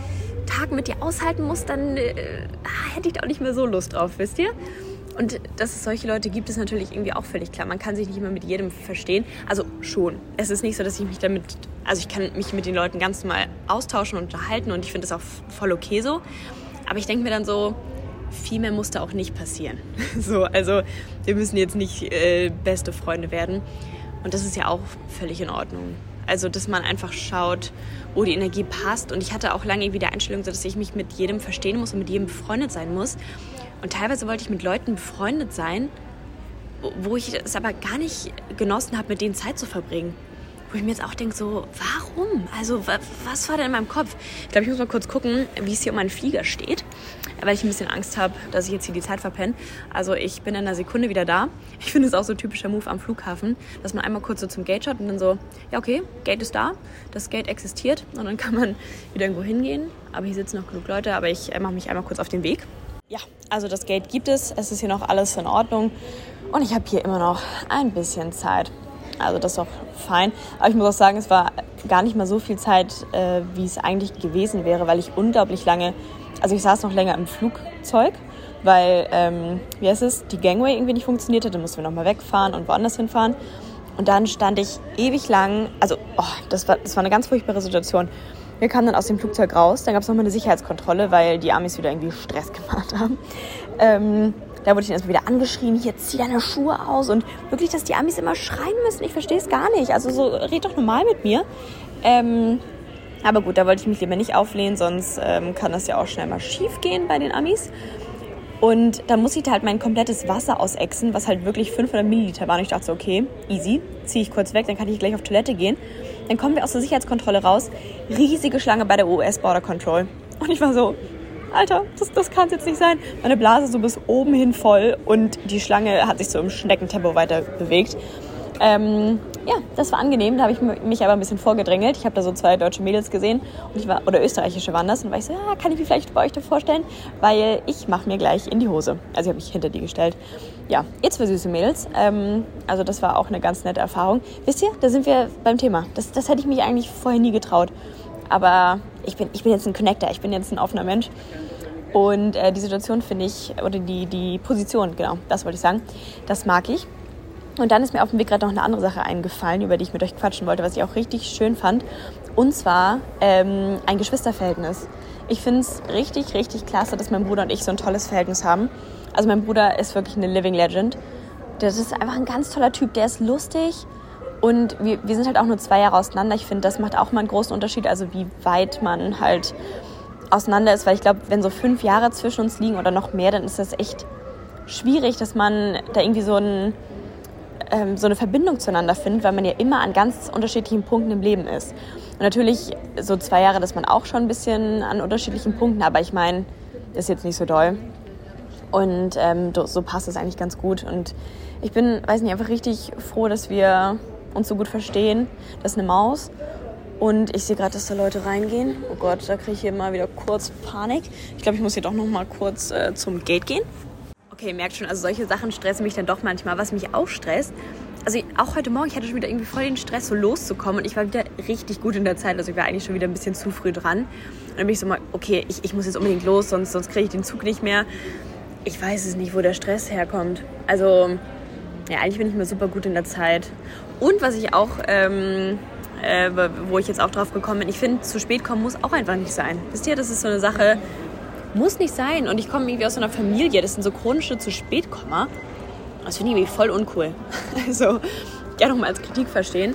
Tag mit dir aushalten muss, dann äh, hätte ich da auch nicht mehr so Lust drauf, wisst ihr? Und dass es solche Leute gibt, ist natürlich irgendwie auch völlig klar. Man kann sich nicht immer mit jedem verstehen. Also schon. Es ist nicht so, dass ich mich damit, also ich kann mich mit den Leuten ganz normal austauschen und unterhalten und ich finde das auch voll okay so. Aber ich denke mir dann so, viel mehr muss da auch nicht passieren. [LAUGHS] so, also wir müssen jetzt nicht äh, beste Freunde werden. Und das ist ja auch völlig in Ordnung. Also, dass man einfach schaut, wo die Energie passt. Und ich hatte auch lange irgendwie die Einstellung, dass ich mich mit jedem verstehen muss und mit jedem befreundet sein muss. Und teilweise wollte ich mit Leuten befreundet sein, wo ich es aber gar nicht genossen habe, mit denen Zeit zu verbringen wo ich mir jetzt auch denke, so, warum? Also, was war denn in meinem Kopf? Ich glaube, ich muss mal kurz gucken, wie es hier um meinen Flieger steht, weil ich ein bisschen Angst habe, dass ich jetzt hier die Zeit verpenne. Also, ich bin in einer Sekunde wieder da. Ich finde es auch so ein typischer Move am Flughafen, dass man einmal kurz so zum Gate schaut und dann so, ja, okay, Gate ist da, das Gate existiert und dann kann man wieder irgendwo hingehen. Aber hier sitzen noch genug Leute, aber ich äh, mache mich einmal kurz auf den Weg. Ja, also das Gate gibt es, es ist hier noch alles in Ordnung und ich habe hier immer noch ein bisschen Zeit. Also das ist auch fein. Aber ich muss auch sagen, es war gar nicht mal so viel Zeit, äh, wie es eigentlich gewesen wäre, weil ich unglaublich lange, also ich saß noch länger im Flugzeug, weil, ähm, wie heißt es, die Gangway irgendwie nicht funktioniert hat. Dann mussten wir nochmal wegfahren und woanders hinfahren. Und dann stand ich ewig lang, also oh, das, war, das war eine ganz furchtbare Situation. Wir kamen dann aus dem Flugzeug raus, dann gab es nochmal eine Sicherheitskontrolle, weil die Amis wieder irgendwie Stress [LAUGHS] gemacht haben. Ähm, da wurde ich dann erstmal wieder angeschrien, hier zieh deine Schuhe aus und wirklich, dass die Amis immer schreien müssen. Ich verstehe es gar nicht. Also so, red doch normal mit mir. Ähm, aber gut, da wollte ich mich lieber nicht auflehnen, sonst ähm, kann das ja auch schnell mal schief gehen bei den Amis. Und dann muss ich da halt mein komplettes Wasser ausexen, was halt wirklich 500 Milliliter war. Und ich dachte so, okay, easy, ziehe ich kurz weg, dann kann ich gleich auf Toilette gehen. Dann kommen wir aus der Sicherheitskontrolle raus. Riesige Schlange bei der US Border Control. Und ich war so, Alter, das, das kann es jetzt nicht sein. Meine Blase so bis oben hin voll und die Schlange hat sich so im Schneckentempo weiter bewegt. Ähm, ja, das war angenehm. Da habe ich mich aber ein bisschen vorgedrängelt. Ich habe da so zwei deutsche Mädels gesehen und ich war, oder österreichische waren das. Und war ich so, ja, kann ich mich vielleicht bei euch da vorstellen? Weil ich mache mir gleich in die Hose. Also ich habe mich hinter die gestellt. Ja, ihr zwei süße Mädels. Ähm, also das war auch eine ganz nette Erfahrung. Wisst ihr, da sind wir beim Thema. Das, das hätte ich mich eigentlich vorher nie getraut. Aber ich bin, ich bin jetzt ein Connector, ich bin jetzt ein offener Mensch. Und äh, die Situation finde ich, oder die, die Position, genau, das wollte ich sagen, das mag ich. Und dann ist mir auf dem Weg gerade noch eine andere Sache eingefallen, über die ich mit euch quatschen wollte, was ich auch richtig schön fand. Und zwar ähm, ein Geschwisterverhältnis. Ich finde es richtig, richtig klasse, dass mein Bruder und ich so ein tolles Verhältnis haben. Also mein Bruder ist wirklich eine Living Legend. Das ist einfach ein ganz toller Typ. Der ist lustig und wir, wir sind halt auch nur zwei Jahre auseinander. Ich finde, das macht auch mal einen großen Unterschied. Also wie weit man halt auseinander ist. Weil ich glaube, wenn so fünf Jahre zwischen uns liegen oder noch mehr, dann ist das echt schwierig, dass man da irgendwie so ein ähm, so eine Verbindung zueinander findet, weil man ja immer an ganz unterschiedlichen Punkten im Leben ist. Und natürlich, so zwei Jahre, dass man auch schon ein bisschen an unterschiedlichen Punkten, aber ich meine, das ist jetzt nicht so doll. Und ähm, so passt es eigentlich ganz gut. Und ich bin, weiß nicht, einfach richtig froh, dass wir uns so gut verstehen. Das ist eine Maus. Und ich sehe gerade, dass da Leute reingehen. Oh Gott, da kriege ich hier mal wieder kurz Panik. Ich glaube, ich muss hier doch noch mal kurz äh, zum Gate gehen. Okay, merkt schon, also solche Sachen stressen mich dann doch manchmal. Was mich auch stresst, also auch heute Morgen, ich hatte schon wieder irgendwie voll den Stress, so loszukommen. Und ich war wieder richtig gut in der Zeit. Also ich war eigentlich schon wieder ein bisschen zu früh dran. Und dann bin ich so mal, okay, ich, ich muss jetzt unbedingt los, sonst, sonst kriege ich den Zug nicht mehr. Ich weiß es nicht, wo der Stress herkommt. Also, ja, eigentlich bin ich mir super gut in der Zeit. Und was ich auch, ähm, äh, wo ich jetzt auch drauf gekommen bin, ich finde, zu spät kommen muss auch einfach nicht sein. Wisst ihr, das ist so eine Sache, muss nicht sein. Und ich komme irgendwie aus so einer Familie, das sind so chronische zu spät Spätkommer. Das finde ich irgendwie voll uncool. [LAUGHS] Also, gerne noch mal als Kritik verstehen.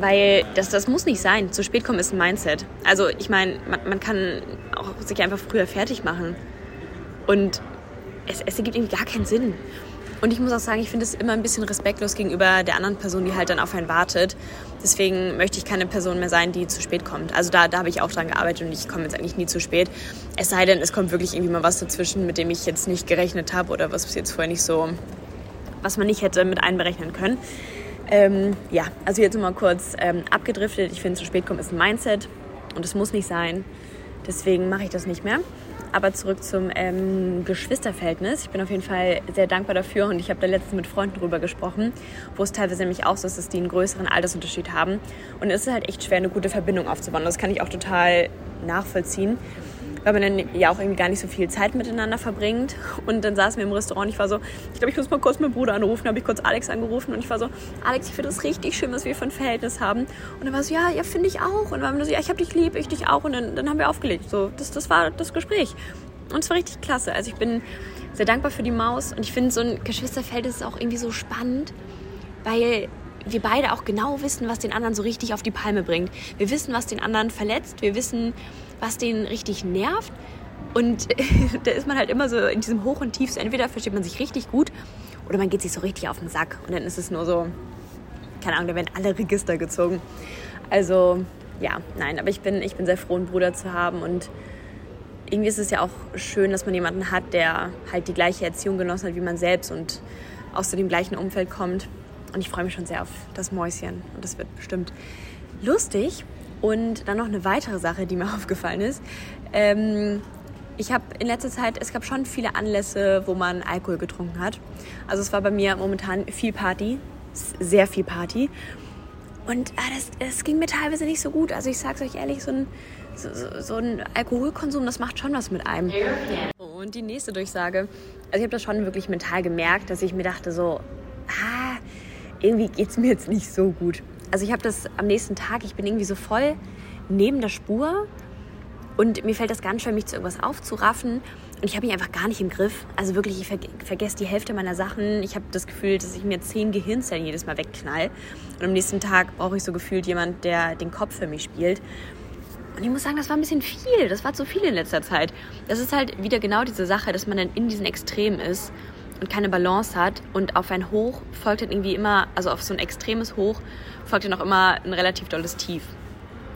Weil das, das muss nicht sein. Zu spät kommen ist ein Mindset. Also, ich meine, man, man kann auch sich einfach früher fertig machen. Und es, es ergibt irgendwie gar keinen Sinn. Und ich muss auch sagen, ich finde es immer ein bisschen respektlos gegenüber der anderen Person, die halt dann auf einen wartet. Deswegen möchte ich keine Person mehr sein, die zu spät kommt. Also da, da habe ich auch dran gearbeitet und ich komme jetzt eigentlich nie zu spät. Es sei denn, es kommt wirklich irgendwie mal was dazwischen, mit dem ich jetzt nicht gerechnet habe oder was jetzt vorher nicht so, was man nicht hätte mit einberechnen können. Ähm, ja, also jetzt mal kurz ähm, abgedriftet. Ich finde, zu spät kommen ist ein Mindset und es muss nicht sein. Deswegen mache ich das nicht mehr. Aber zurück zum ähm, Geschwisterverhältnis. Ich bin auf jeden Fall sehr dankbar dafür und ich habe da letztens mit Freunden drüber gesprochen, wo es teilweise nämlich auch so ist, dass die einen größeren Altersunterschied haben. Und es ist halt echt schwer, eine gute Verbindung aufzubauen. Das kann ich auch total nachvollziehen weil man dann ja auch irgendwie gar nicht so viel Zeit miteinander verbringt. Und dann saßen wir im Restaurant und ich war so, ich glaube, ich muss mal kurz meinen Bruder anrufen. Dann habe ich kurz Alex angerufen und ich war so, Alex, ich finde das richtig schön, was wir für ein Verhältnis haben. Und dann war so, ja, ja, finde ich auch. Und dann wir so, ja, ich habe dich lieb, ich dich auch. Und dann, dann haben wir aufgelegt. So, das, das war das Gespräch. Und es war richtig klasse. Also ich bin sehr dankbar für die Maus und ich finde so ein Geschwisterverhältnis ist auch irgendwie so spannend, weil wir beide auch genau wissen, was den anderen so richtig auf die Palme bringt. Wir wissen, was den anderen verletzt. Wir wissen, was den richtig nervt. Und [LAUGHS] da ist man halt immer so in diesem Hoch und Tief. So entweder versteht man sich richtig gut oder man geht sich so richtig auf den Sack. Und dann ist es nur so, keine Ahnung, da werden alle Register gezogen. Also, ja, nein, aber ich bin, ich bin sehr froh, einen Bruder zu haben. Und irgendwie ist es ja auch schön, dass man jemanden hat, der halt die gleiche Erziehung genossen hat wie man selbst und aus dem gleichen Umfeld kommt. Und ich freue mich schon sehr auf das Mäuschen. Und das wird bestimmt lustig. Und dann noch eine weitere Sache, die mir [LAUGHS] aufgefallen ist. Ähm, ich habe in letzter Zeit, es gab schon viele Anlässe, wo man Alkohol getrunken hat. Also es war bei mir momentan viel Party, sehr viel Party. Und ah, das, das ging mir teilweise nicht so gut. Also ich sage es euch ehrlich, so ein, so, so ein Alkoholkonsum, das macht schon was mit einem. Und die nächste Durchsage. Also ich habe das schon wirklich mental gemerkt, dass ich mir dachte so, ah, irgendwie geht es mir jetzt nicht so gut also ich habe das am nächsten Tag, ich bin irgendwie so voll neben der Spur und mir fällt das ganz schwer, mich zu irgendwas aufzuraffen. Und ich habe mich einfach gar nicht im Griff. Also wirklich, ich ver vergesse die Hälfte meiner Sachen. Ich habe das Gefühl, dass ich mir zehn Gehirnzellen jedes Mal wegknall. Und am nächsten Tag brauche ich so gefühlt jemand, der den Kopf für mich spielt. Und ich muss sagen, das war ein bisschen viel. Das war zu viel in letzter Zeit. Das ist halt wieder genau diese Sache, dass man dann in diesen Extremen ist und keine Balance hat. Und auf ein Hoch folgt dann irgendwie immer, also auf so ein extremes Hoch folgt dann auch immer ein relativ dolles Tief.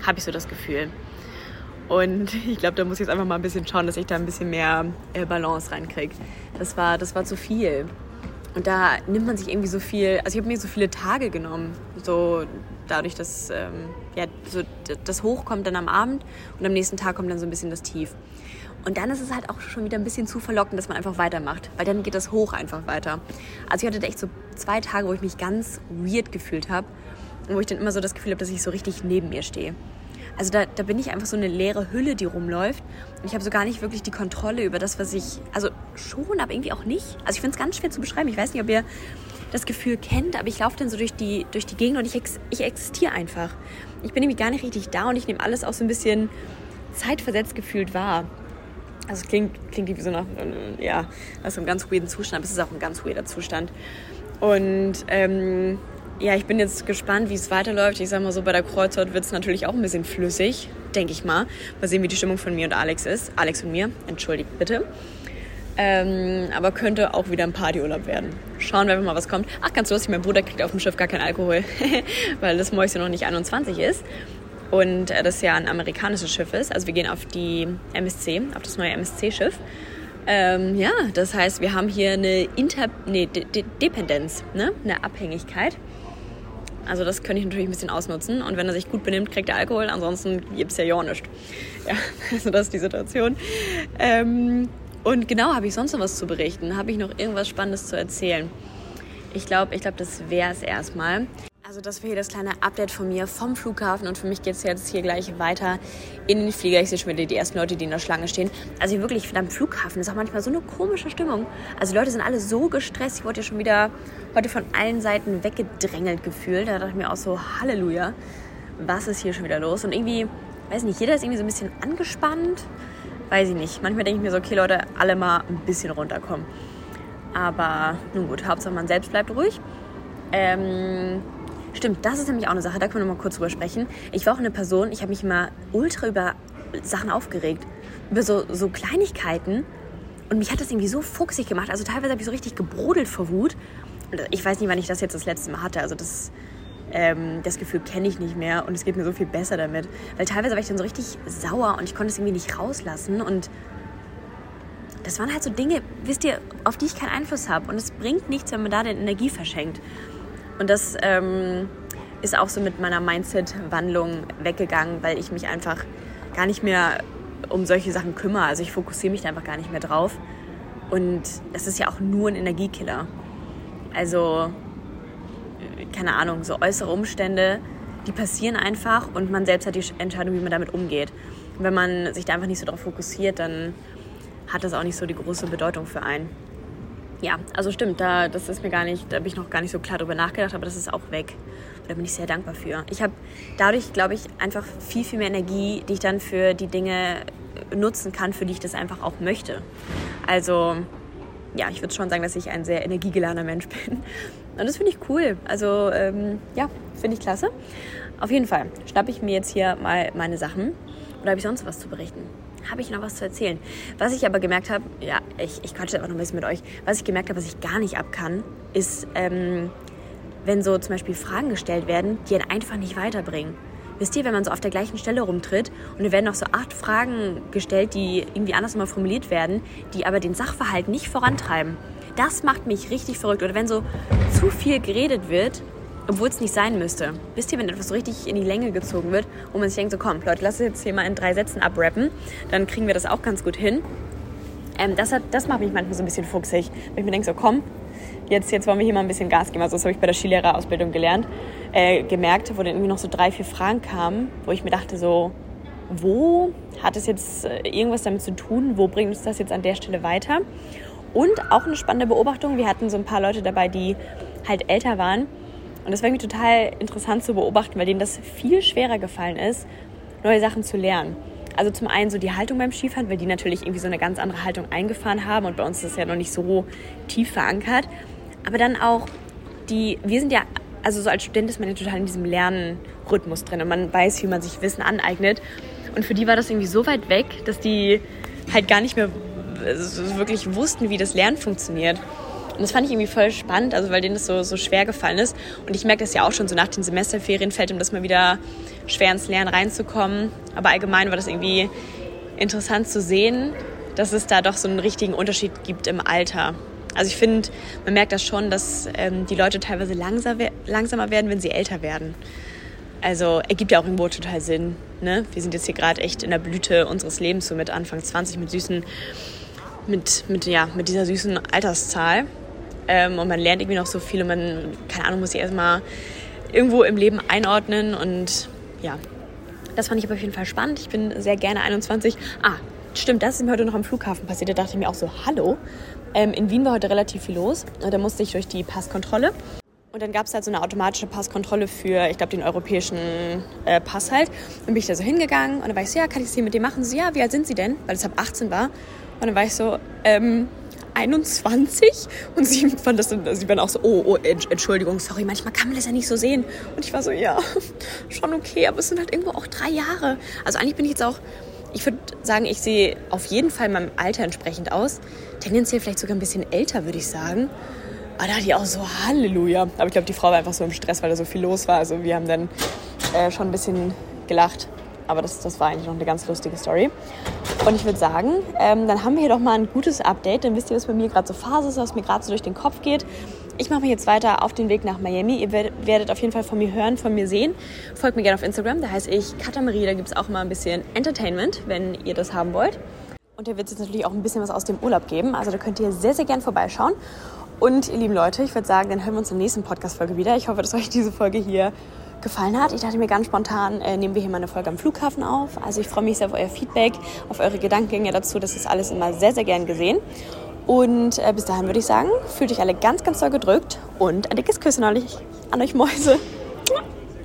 Habe ich so das Gefühl. Und [LAUGHS] ich glaube, da muss ich jetzt einfach mal ein bisschen schauen, dass ich da ein bisschen mehr äh, Balance reinkriege. Das war, das war zu viel. Und da nimmt man sich irgendwie so viel, also ich habe mir so viele Tage genommen, so dadurch, dass ähm, ja, so das Hoch kommt dann am Abend und am nächsten Tag kommt dann so ein bisschen das Tief. Und dann ist es halt auch schon wieder ein bisschen zu verlockend, dass man einfach weitermacht, weil dann geht das Hoch einfach weiter. Also ich hatte echt so zwei Tage, wo ich mich ganz weird gefühlt habe und wo ich dann immer so das Gefühl habe, dass ich so richtig neben mir stehe. Also da, da bin ich einfach so eine leere Hülle, die rumläuft. Und ich habe so gar nicht wirklich die Kontrolle über das, was ich. Also schon, aber irgendwie auch nicht. Also ich finde es ganz schwer zu beschreiben. Ich weiß nicht, ob ihr das Gefühl kennt, aber ich laufe dann so durch die, durch die Gegend und ich, ex, ich existiere einfach. Ich bin nämlich gar nicht richtig da und ich nehme alles auch so ein bisschen zeitversetzt gefühlt wahr. Also es klingt, klingt wie so nach, äh, ja, also einem ganz weirden Zustand, aber es ist auch ein ganz weirder Zustand. Und ähm, ja, ich bin jetzt gespannt, wie es weiterläuft. Ich sag mal so, bei der Kreuzfahrt wird es natürlich auch ein bisschen flüssig, denke ich mal. Mal sehen, wie die Stimmung von mir und Alex ist. Alex und mir, entschuldigt bitte. Ähm, aber könnte auch wieder ein Partyurlaub werden. Schauen wir mal, was kommt. Ach, ganz lustig, mein Bruder kriegt auf dem Schiff gar keinen Alkohol, [LAUGHS] weil das Mäuschen noch nicht 21 ist. Und äh, das ja ein amerikanisches Schiff ist. Also wir gehen auf die MSC, auf das neue MSC-Schiff. Ähm, ja, das heißt, wir haben hier eine Inter nee, De De Dependenz, ne? eine Abhängigkeit. Also das könnte ich natürlich ein bisschen ausnutzen. Und wenn er sich gut benimmt, kriegt er Alkohol. Ansonsten gibt es ja ja nichts. [LAUGHS] Ja, also das ist die Situation. Ähm, und genau, habe ich sonst noch was zu berichten? Habe ich noch irgendwas Spannendes zu erzählen? Ich glaube, ich glaube, das wäre es erstmal. Also das wäre hier das kleine Update von mir vom Flughafen und für mich geht es jetzt hier gleich weiter in den Flieger. Ich sehe schon wieder die ersten Leute, die in der Schlange stehen. Also wirklich, am Flughafen ist auch manchmal so eine komische Stimmung. Also die Leute sind alle so gestresst. Ich wurde ja schon wieder heute von allen Seiten weggedrängelt gefühlt. Da dachte ich mir auch so, Halleluja, was ist hier schon wieder los? Und irgendwie, weiß nicht, jeder ist irgendwie so ein bisschen angespannt. Weiß ich nicht. Manchmal denke ich mir so, okay Leute, alle mal ein bisschen runterkommen. Aber nun gut, Hauptsache man selbst bleibt ruhig. Ähm, Stimmt, das ist nämlich auch eine Sache, da können wir noch mal kurz drüber sprechen. Ich war auch eine Person, ich habe mich immer ultra über Sachen aufgeregt. Über so, so Kleinigkeiten. Und mich hat das irgendwie so fuchsig gemacht. Also teilweise habe ich so richtig gebrodelt vor Wut. Und ich weiß nicht, wann ich das jetzt das letzte Mal hatte. Also das, ähm, das Gefühl kenne ich nicht mehr. Und es geht mir so viel besser damit. Weil teilweise war ich dann so richtig sauer und ich konnte es irgendwie nicht rauslassen. Und das waren halt so Dinge, wisst ihr, auf die ich keinen Einfluss habe. Und es bringt nichts, wenn man da den Energie verschenkt. Und das ähm, ist auch so mit meiner Mindset-Wandlung weggegangen, weil ich mich einfach gar nicht mehr um solche Sachen kümmere. Also ich fokussiere mich da einfach gar nicht mehr drauf. Und das ist ja auch nur ein Energiekiller. Also, keine Ahnung, so äußere Umstände, die passieren einfach und man selbst hat die Entscheidung, wie man damit umgeht. Und wenn man sich da einfach nicht so drauf fokussiert, dann hat das auch nicht so die große Bedeutung für einen ja, also stimmt, da, das ist mir gar nicht, da habe ich noch gar nicht so klar drüber nachgedacht, aber das ist auch weg. Da bin ich sehr dankbar für. Ich habe dadurch, glaube ich, einfach viel, viel mehr Energie, die ich dann für die Dinge nutzen kann, für die ich das einfach auch möchte. Also, ja, ich würde schon sagen, dass ich ein sehr energiegeladener Mensch [LAUGHS] bin. Und das finde ich cool. Also, ähm, ja, finde ich klasse. Auf jeden Fall schnappe ich mir jetzt hier mal meine Sachen. Oder habe ich sonst was zu berichten? Habe ich noch was zu erzählen. Was ich aber gemerkt habe, ja, ich, ich quatsche einfach noch ein bisschen mit euch, was ich gemerkt habe, was ich gar nicht ab kann, ist, ähm, wenn so zum Beispiel Fragen gestellt werden, die einen einfach nicht weiterbringen. Wisst ihr, wenn man so auf der gleichen Stelle rumtritt und es werden noch so acht Fragen gestellt, die irgendwie anders mal formuliert werden, die aber den Sachverhalt nicht vorantreiben. Das macht mich richtig verrückt. Oder wenn so zu viel geredet wird obwohl es nicht sein müsste. Wisst ihr, wenn etwas so richtig in die Länge gezogen wird, wo man sich denkt, so komm, Leute, lass es jetzt hier mal in drei Sätzen abrappen, dann kriegen wir das auch ganz gut hin. Ähm, das, hat, das macht mich manchmal so ein bisschen fuchsig, weil ich mir denke, so komm, jetzt, jetzt wollen wir hier mal ein bisschen Gas geben. Also das habe ich bei der Skilehrerausbildung gelernt, äh, gemerkt, wo dann irgendwie noch so drei, vier Fragen kamen, wo ich mir dachte so, wo hat es jetzt äh, irgendwas damit zu tun? Wo bringt uns das jetzt an der Stelle weiter? Und auch eine spannende Beobachtung, wir hatten so ein paar Leute dabei, die halt älter waren und das war irgendwie total interessant zu beobachten, weil denen das viel schwerer gefallen ist, neue Sachen zu lernen. Also zum einen so die Haltung beim Skifahren, weil die natürlich irgendwie so eine ganz andere Haltung eingefahren haben und bei uns ist das ja noch nicht so tief verankert. Aber dann auch die, wir sind ja, also so als Student ist man ja total in diesem Lernrhythmus drin und man weiß, wie man sich Wissen aneignet. Und für die war das irgendwie so weit weg, dass die halt gar nicht mehr wirklich wussten, wie das Lernen funktioniert. Und das fand ich irgendwie voll spannend, also weil denen das so, so schwer gefallen ist. Und ich merke das ja auch schon so nach den Semesterferien fällt ihm das mal wieder schwer ins Lernen reinzukommen. Aber allgemein war das irgendwie interessant zu sehen, dass es da doch so einen richtigen Unterschied gibt im Alter. Also ich finde, man merkt das schon, dass ähm, die Leute teilweise langsam, langsamer werden, wenn sie älter werden. Also ergibt ja auch irgendwo total Sinn. Ne? Wir sind jetzt hier gerade echt in der Blüte unseres Lebens, so mit Anfang 20, mit süßen, mit, mit, ja, mit dieser süßen Alterszahl. Ähm, und man lernt irgendwie noch so viel und man, keine Ahnung, muss sich erstmal irgendwo im Leben einordnen. Und ja, das fand ich aber auf jeden Fall spannend. Ich bin sehr gerne 21. Ah, stimmt, das ist mir heute noch am Flughafen passiert. Da dachte ich mir auch so, hallo. Ähm, in Wien war heute relativ viel los. Da musste ich durch die Passkontrolle. Und dann gab es halt so eine automatische Passkontrolle für, ich glaube, den europäischen äh, Pass halt. Dann bin ich da so hingegangen und dann war ich so, ja, kann ich es hier mit dir machen? So, ja, wie alt sind Sie denn? Weil es ab 18 war. Und dann war ich so, ähm, 21 und sie fand das dann, sie waren auch so, oh, oh, Entschuldigung, sorry, manchmal kann man das ja nicht so sehen. Und ich war so, ja, [LAUGHS] schon okay, aber es sind halt irgendwo auch drei Jahre. Also eigentlich bin ich jetzt auch, ich würde sagen, ich sehe auf jeden Fall meinem Alter entsprechend aus. Tendenziell vielleicht sogar ein bisschen älter, würde ich sagen. Aber da hatte ich auch so Halleluja. Aber ich glaube, die Frau war einfach so im Stress, weil da so viel los war. Also wir haben dann äh, schon ein bisschen gelacht. Aber das, das war eigentlich noch eine ganz lustige Story. Und ich würde sagen, ähm, dann haben wir hier doch mal ein gutes Update. Dann wisst ihr, was bei mir gerade so Phase ist, was mir gerade so durch den Kopf geht. Ich mache mich jetzt weiter auf den Weg nach Miami. Ihr werdet auf jeden Fall von mir hören, von mir sehen. Folgt mir gerne auf Instagram, da heiße ich Katamarie. Da gibt es auch mal ein bisschen Entertainment, wenn ihr das haben wollt. Und da wird es jetzt natürlich auch ein bisschen was aus dem Urlaub geben. Also da könnt ihr sehr, sehr gerne vorbeischauen. Und ihr lieben Leute, ich würde sagen, dann hören wir uns in der nächsten Podcast-Folge wieder. Ich hoffe, dass euch diese Folge hier gefallen hat. Ich dachte mir ganz spontan, äh, nehmen wir hier mal eine Folge am Flughafen auf. Also ich freue mich sehr auf euer Feedback, auf eure Gedankengänge dazu. Das ist alles immer sehr, sehr gern gesehen. Und äh, bis dahin würde ich sagen, fühlt euch alle ganz, ganz doll gedrückt und ein dickes Küssen an euch Mäuse.